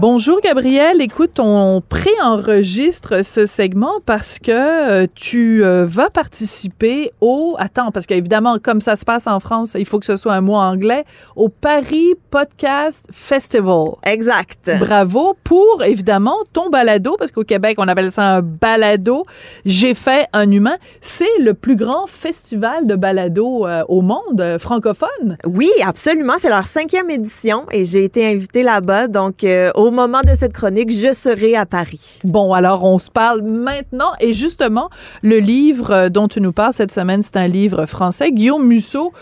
Bonjour Gabriel, écoute, on préenregistre ce segment parce que euh, tu euh, vas participer au attends parce qu'évidemment comme ça se passe en France, il faut que ce soit un mot anglais au Paris Podcast Festival. Exact. Bravo pour évidemment ton balado parce qu'au Québec on appelle ça un balado. J'ai fait un humain, c'est le plus grand festival de balado euh, au monde francophone. Oui, absolument, c'est leur cinquième édition et j'ai été invitée là-bas donc au au moment de cette chronique, je serai à Paris. Bon, alors on se parle maintenant. Et justement, le livre euh, dont tu nous parles cette semaine, c'est un livre français. Guillaume Musso.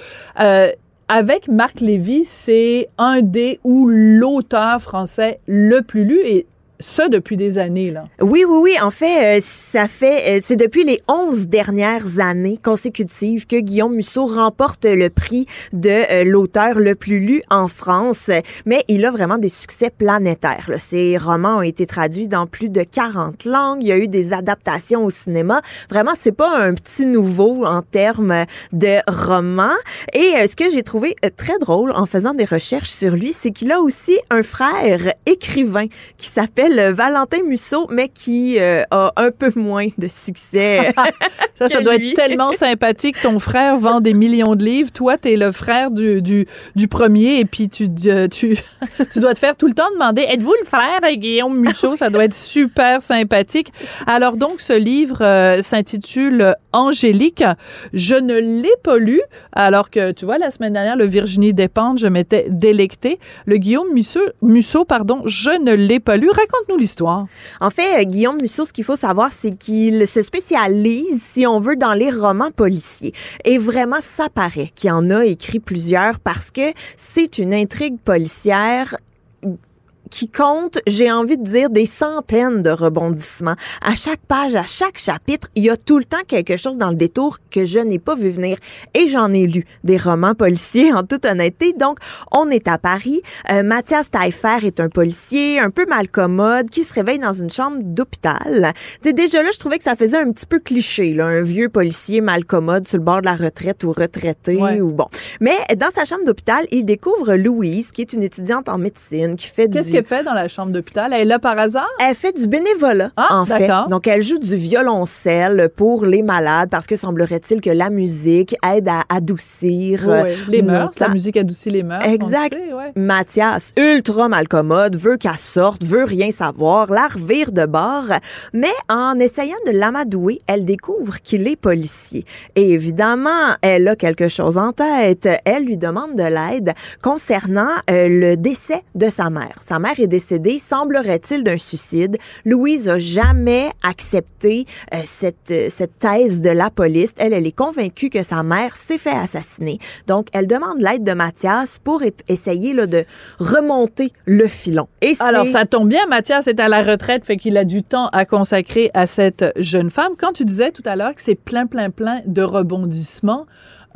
Euh, avec Marc Lévy, c'est un des ou l'auteur français le plus lu et ça depuis des années, là. Oui, oui, oui. En fait, euh, ça fait, euh, c'est depuis les onze dernières années consécutives que Guillaume Musso remporte le prix de euh, l'auteur le plus lu en France. Mais il a vraiment des succès planétaires. Là. Ses romans ont été traduits dans plus de 40 langues. Il y a eu des adaptations au cinéma. Vraiment, c'est pas un petit nouveau en termes de romans. Et ce que j'ai trouvé très drôle en faisant des recherches sur lui, c'est qu'il a aussi un frère écrivain qui s'appelle Valentin Musso, mais qui euh, a un peu moins de succès. ça, ça doit être tellement sympathique. Ton frère vend des millions de livres. Toi, tu es le frère du, du, premier et puis tu, euh, tu, tu dois te faire tout le temps demander êtes-vous le frère de Guillaume Musso? Ça doit être super sympathique. Alors, donc, ce livre euh, s'intitule Angélique. Je ne l'ai pas lu, alors que, tu vois, la semaine dernière, le Virginie Despentes, je m'étais délectée. Le Guillaume Musso, Musso pardon, je ne l'ai pas lu. Raconte En fait, euh, Guillaume Musso, ce qu'il faut savoir, c'est qu'il se spécialise, si on veut, dans les romans policiers. Et vraiment, ça paraît qu'il en a écrit plusieurs parce que c'est une intrigue policière qui compte, j'ai envie de dire, des centaines de rebondissements. À chaque page, à chaque chapitre, il y a tout le temps quelque chose dans le détour que je n'ai pas vu venir. Et j'en ai lu des romans policiers, en toute honnêteté. Donc, on est à Paris. Euh, Mathias Taillefer est un policier un peu malcommode qui se réveille dans une chambre d'hôpital. C'est déjà là, je trouvais que ça faisait un petit peu cliché, là, un vieux policier malcommode sur le bord de la retraite ou retraité ou bon. Mais dans sa chambre d'hôpital, il découvre Louise, qui est une étudiante en médecine, qui fait du fait dans la chambre d'hôpital? Elle est là par hasard? Elle fait du bénévolat, ah, en fait. Donc, elle joue du violoncelle pour les malades parce que semblerait-il que la musique aide à adoucir oui, les mœurs. La musique adoucit les mœurs. Exact. Mathias, ultra malcommode, veut qu'elle sorte, veut rien savoir, la revire de bord. Mais en essayant de l'amadouer, elle découvre qu'il est policier. Et évidemment, elle a quelque chose en tête. Elle lui demande de l'aide concernant euh, le décès de sa mère. Sa mère est décédée, semblerait-il, d'un suicide. Louise a jamais accepté euh, cette, euh, cette thèse de la police. Elle, elle est convaincue que sa mère s'est fait assassiner. Donc, elle demande l'aide de Mathias pour essayer là, de remonter le filon. Et Alors, ça tombe bien, Mathias est à la retraite, fait qu'il a du temps à consacrer à cette jeune femme. Quand tu disais tout à l'heure que c'est plein, plein, plein de rebondissements,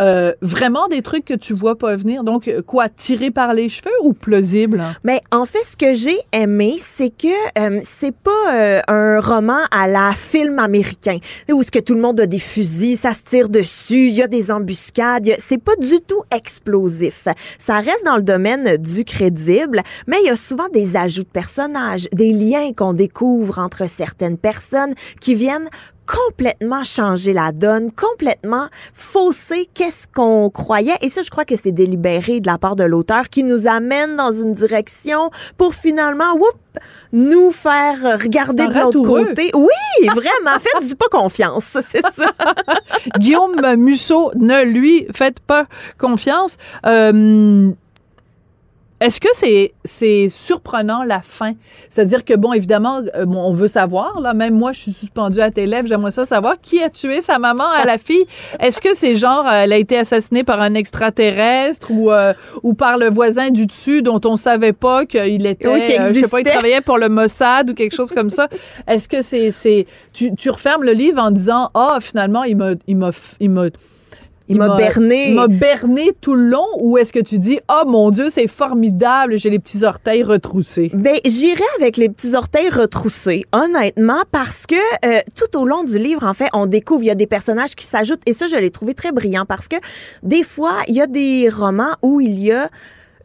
euh, vraiment des trucs que tu vois pas venir. Donc, quoi, tiré par les cheveux ou plausible? Mais en fait, ce que j'ai aimé, c'est que euh, c'est pas euh, un roman à la film américain où ce que tout le monde a des fusils, ça se tire dessus, il y a des embuscades. C'est pas du tout explosif. Ça reste dans le domaine du crédible, mais il y a souvent des ajouts de personnages, des liens qu'on découvre entre certaines personnes qui viennent complètement changé la donne, complètement faussé qu'est-ce qu'on croyait. Et ça, je crois que c'est délibéré de la part de l'auteur qui nous amène dans une direction pour finalement, whoop, nous faire regarder de l'autre côté. Oui, vraiment. Faites-y pas confiance, c'est ça. Guillaume Musso, ne lui faites pas confiance. Euh, est-ce que c'est c'est surprenant la fin? C'est-à-dire que bon évidemment euh, bon, on veut savoir là même moi je suis suspendue à tes lèvres, j'aimerais ça savoir qui a tué sa maman à la fille. Est-ce que c'est genre euh, elle a été assassinée par un extraterrestre ou euh, ou par le voisin du dessus dont on savait pas qu'il était Oui, je sais pas il travaillait pour le Mossad ou quelque chose comme ça? Est-ce que c'est c'est tu, tu refermes le livre en disant ah finalement il m'a il m'a il m'a Il m'a berné. Il m'a berné tout le long ou est-ce que tu dis oh mon dieu c'est formidable j'ai les petits orteils retroussés Ben, j'irais avec les petits orteils retroussés, honnêtement, parce que euh, tout au long du livre, en fait, on découvre, il y a des personnages qui s'ajoutent, et ça, je l'ai trouvé très brillant, parce que des fois, il y a des romans où il y a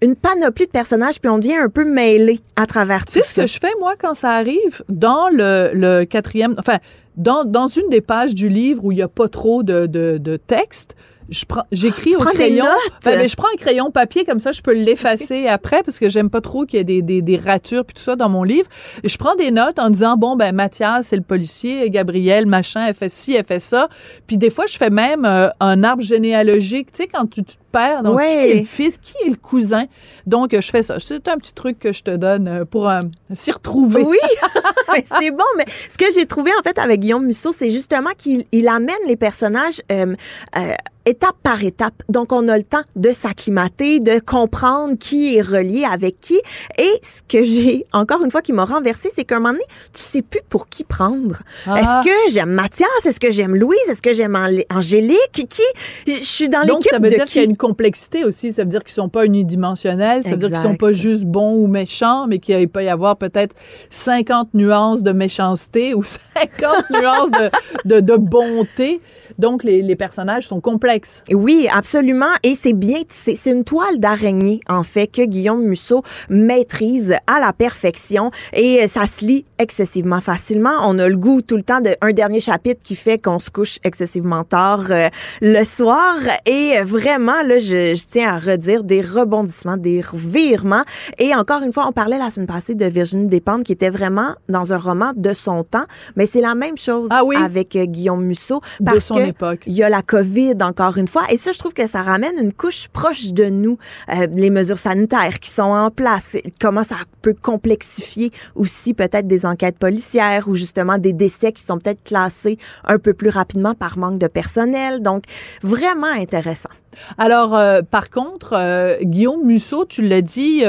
une panoplie de personnages, puis on devient un peu mêlé à travers tout Tu sais ce ça. que je fais, moi, quand ça arrive, dans le, le quatrième, enfin, dans, dans une des pages du livre où il n'y a pas trop de, de, de texte, je prends, j'écris au crayon. notes? Ben, ben, je prends un crayon papier, comme ça, je peux l'effacer après, parce que j'aime pas trop qu'il y ait des, des, des ratures puis tout ça dans mon livre. Et je prends des notes en disant, bon, ben, Mathias, c'est le policier, Gabriel, machin, elle fait ci, elle fait ça. Puis des fois, je fais même euh, un arbre généalogique, tu sais, quand tu, tu te perds, donc Ouais. qui est le fils, qui est le cousin? Donc, je fais ça. C'est un petit truc que je te donne euh, pour euh, s'y retrouver. Oui, c'est bon. Mais ce que j'ai trouvé en fait avec Guillaume Musso, c'est justement qu'il il amène les personnages euh, euh, étape par étape. Donc, on a le temps de s'acclimater, de comprendre qui est relié avec qui. Et ce que j'ai, encore une fois, qui m'a renversé, c'est qu'à un moment donné, tu sais plus pour qui prendre. Ah. Est-ce que j'aime Mathias? Est-ce que j'aime Louise? Est-ce que j'aime Angé- Angélique? Qui? Je suis dans l'équipe ça veut de dire qu'il y a une complexité aussi. Ça veut dire qu'ils sont pas unidimensionnels. Ça veut dire qu'ils sont pas juste bons ou méchants, mais qu'il peut y avoir peut-être 50 nuances de méchanceté ou 50 nuances de, de, de bonté. Donc, les, les personnages sont complexes. Oui, absolument. Et c'est bien, c'est une toile d'araignée, en fait, que Guillaume Musso maîtrise à la perfection. Et euh, ça se lit excessivement facilement. On a le goût tout le temps d'un dernier chapitre qui fait qu'on se couche excessivement tard euh, le soir. Et euh, vraiment, là, je, je tiens à redire des rebondissements, des revirements. Et encore une fois, on parlait la semaine passée de Virginie Despentes, qui était vraiment dans un roman de son temps. Mais c'est la même chose Ah oui? avec Guillaume Musso. De Parce son que époque. il y a la COVID, encore une fois. Et ça, je trouve que ça ramène une couche proche de nous. Euh, les mesures sanitaires qui sont en place. Comment ça peut complexifier aussi peut-être des enquêtes policières ou justement des décès qui sont peut-être classés un peu plus rapidement par manque de personnel. Donc, vraiment intéressant. Alors, euh, par contre, euh, Guillaume Musso, tu l'as dit,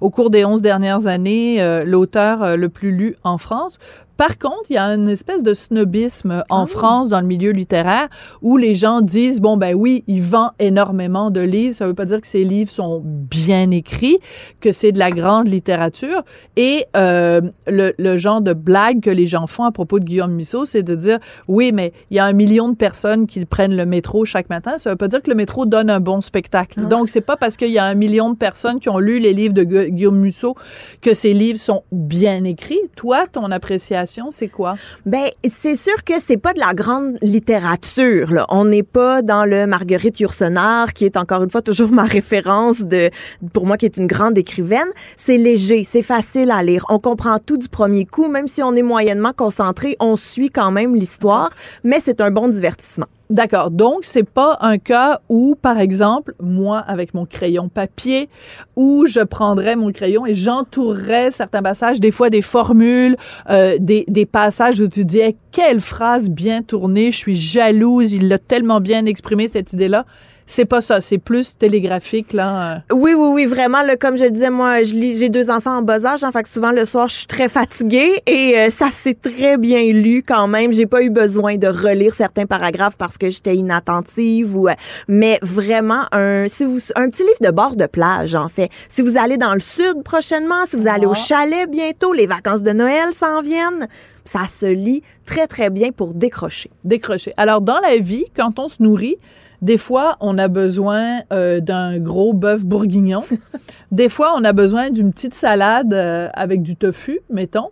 au cours des 11 dernières années, l'auteur le plus lu en France. Par contre, il y a une espèce de snobisme en France dans le milieu littéraire où les gens disent bon ben oui, il vend énormément de livres, ça veut pas dire que ces livres sont bien écrits, que c'est de la grande littérature. Et euh, le, le genre de blague que les gens font à propos de Guillaume Musso, c'est de dire oui, mais il y a un million de personnes qui prennent le métro chaque matin, ça veut pas dire que le métro donne un bon spectacle. Donc c'est pas parce qu'il y a un million de personnes qui ont lu les livres de Gu- Guillaume Musso que ces livres sont bien écrits. Toi, ton appréciation, c'est quoi? Ben, c'est sûr que c'est pas de la grande littérature. Là. On n'est pas dans le Marguerite Yourcenar, qui est encore une fois toujours ma référence de, pour moi, qui est une grande écrivaine. C'est léger, c'est facile à lire. On comprend tout du premier coup, même si on est moyennement concentré, on suit quand même l'histoire, mais c'est un bon divertissement. D'accord. Donc, c'est pas un cas où, par exemple, moi, avec mon crayon papier, où je prendrais mon crayon et j'entourerais certains passages, des fois des formules, euh, des, des passages où tu dis, Hey, quelle phrase bien tournée, je suis jalouse, il l'a tellement bien exprimé, cette idée-là. C'est pas ça, c'est plus télégraphique, là. euh. Oui, oui, oui, vraiment. Là, comme je le disais, moi, je lis, j'ai deux enfants en bas âge, en fait que souvent le soir, je suis très fatiguée et euh, ça s'est très bien lu quand même. J'ai pas eu besoin de relire certains paragraphes parce que j'étais inattentive ou, euh, mais vraiment un, si vous, un petit livre de bord de plage, en fait. Si vous allez dans le sud prochainement, si vous allez au chalet bientôt, les vacances de Noël s'en viennent. Ça se lit très, très bien pour décrocher. décrocher. Alors, dans la vie, quand on se nourrit, Des fois, on a besoin euh, d'un gros bœuf bourguignon. des fois, on a besoin d'une petite salade euh, avec du tofu, mettons.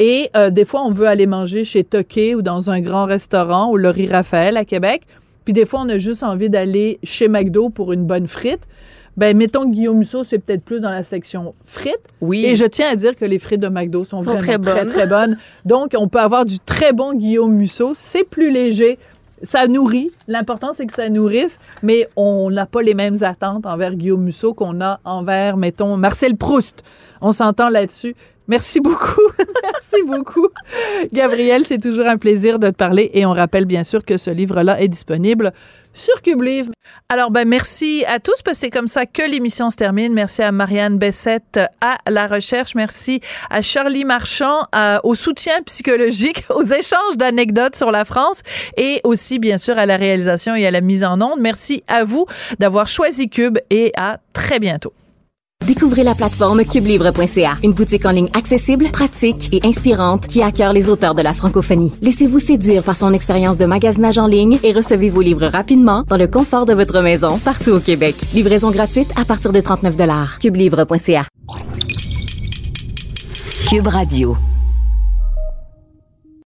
Et euh, des fois, on veut aller manger chez Toqué ou dans un grand restaurant au Laurie Raphaël à Québec. Puis des fois, on a juste envie d'aller chez McDo pour une bonne frite. Ben, mettons que Guillaume Musso, c'est peut-être plus dans la section frites. Oui. Et je tiens à dire que les frites de McDo sont, Sont vraiment très très, bonnes. très bonnes. Donc, on peut avoir du très bon Guillaume Musso. C'est plus léger. Ça nourrit. L'important, c'est que ça nourrisse, mais on n'a pas les mêmes attentes envers Guillaume Musso qu'on a envers, mettons, Marcel Proust. On s'entend là-dessus. Merci beaucoup. Merci beaucoup. Gabriel, c'est toujours un plaisir de te parler et on rappelle bien sûr que ce livre-là est disponible sur Cube Livre. Alors, ben, merci à tous parce que c'est comme ça que l'émission se termine. Merci à Marianne Bessette à la recherche. Merci à Charlie Marchand au soutien psychologique, aux échanges d'anecdotes sur la France et aussi, bien sûr, à la réalisation et à la mise en onde. Merci à vous d'avoir choisi Cube et à très bientôt. Découvrez la plateforme cubelivre.ca, une boutique en ligne accessible, pratique et inspirante qui accueille les auteurs de la francophonie. Laissez-vous séduire par son expérience de magasinage en ligne et recevez vos livres rapidement dans le confort de votre maison partout au Québec. Livraison gratuite à partir de 39 cubelivre.ca. Cube Radio.